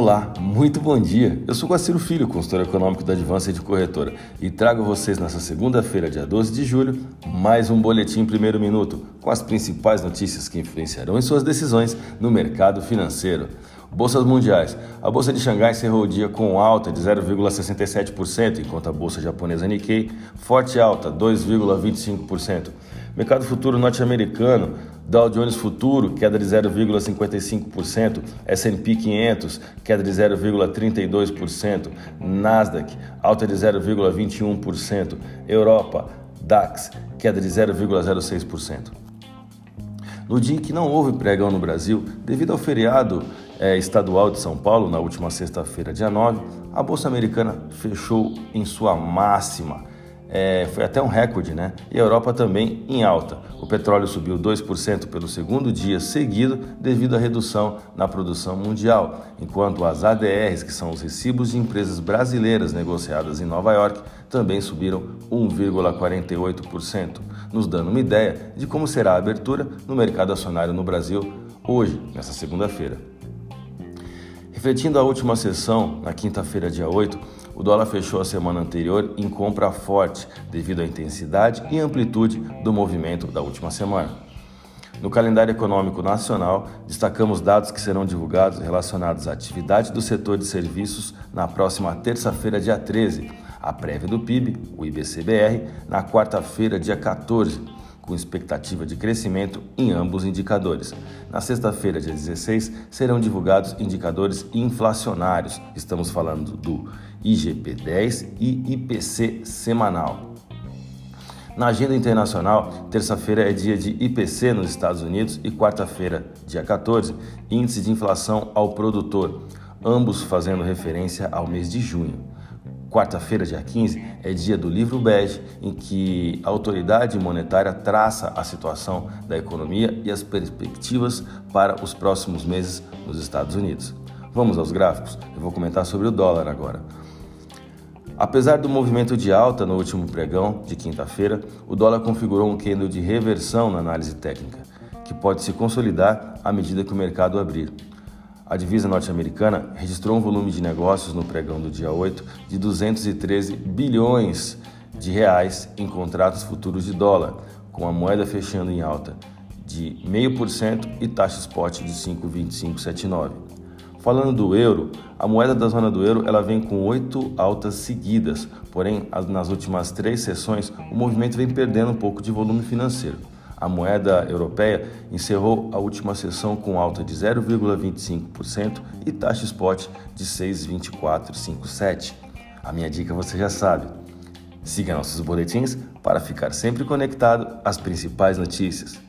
Olá, muito bom dia. Eu sou Guaciro Filho, consultor econômico da Advância de Corretora, e trago a vocês nessa segunda-feira, dia 12 de julho, mais um boletim primeiro minuto com as principais notícias que influenciarão em suas decisões no mercado financeiro. Bolsas mundiais. A bolsa de Xangai encerrou o dia com alta de 0,67%, enquanto a bolsa japonesa Nikkei forte alta, 2,25%. Mercado futuro norte-americano, Dow Jones Futuro, queda de 0,55%, S&P 500, queda de 0,32%, Nasdaq, alta de 0,21%, Europa, DAX, queda de 0,06%. No dia em que não houve pregão no Brasil, devido ao feriado é, estadual de São Paulo, na última sexta-feira, dia 9, a Bolsa Americana fechou em sua máxima é, foi até um recorde, né? E a Europa também em alta. O petróleo subiu 2% pelo segundo dia seguido devido à redução na produção mundial, enquanto as ADRs, que são os recibos de empresas brasileiras negociadas em Nova York, também subiram 1,48%, nos dando uma ideia de como será a abertura no mercado acionário no Brasil hoje, nessa segunda-feira. Refletindo a última sessão, na quinta-feira, dia 8, o dólar fechou a semana anterior em compra forte, devido à intensidade e amplitude do movimento da última semana. No calendário econômico nacional, destacamos dados que serão divulgados relacionados à atividade do setor de serviços na próxima terça-feira, dia 13, a prévia do PIB, o IBCBR, na quarta-feira, dia 14 com expectativa de crescimento em ambos indicadores. Na sexta-feira, dia 16, serão divulgados indicadores inflacionários. Estamos falando do IGP-10 e IPC semanal. Na agenda internacional, terça-feira é dia de IPC nos Estados Unidos e quarta-feira, dia 14, índice de inflação ao produtor, ambos fazendo referência ao mês de junho. Quarta-feira, dia 15, é dia do livro bege, em que a autoridade monetária traça a situação da economia e as perspectivas para os próximos meses nos Estados Unidos. Vamos aos gráficos? Eu vou comentar sobre o dólar agora. Apesar do movimento de alta no último pregão de quinta-feira, o dólar configurou um candle de reversão na análise técnica, que pode se consolidar à medida que o mercado abrir. A divisa norte-americana registrou um volume de negócios no pregão do dia 8 de 213 bilhões de reais em contratos futuros de dólar, com a moeda fechando em alta de 0,5% e taxa spot de 5,2579. Falando do euro, a moeda da zona do euro ela vem com oito altas seguidas, porém nas últimas três sessões o movimento vem perdendo um pouco de volume financeiro. A moeda europeia encerrou a última sessão com alta de 0,25% e taxa spot de 6,2457. A minha dica você já sabe. Siga nossos boletins para ficar sempre conectado às principais notícias.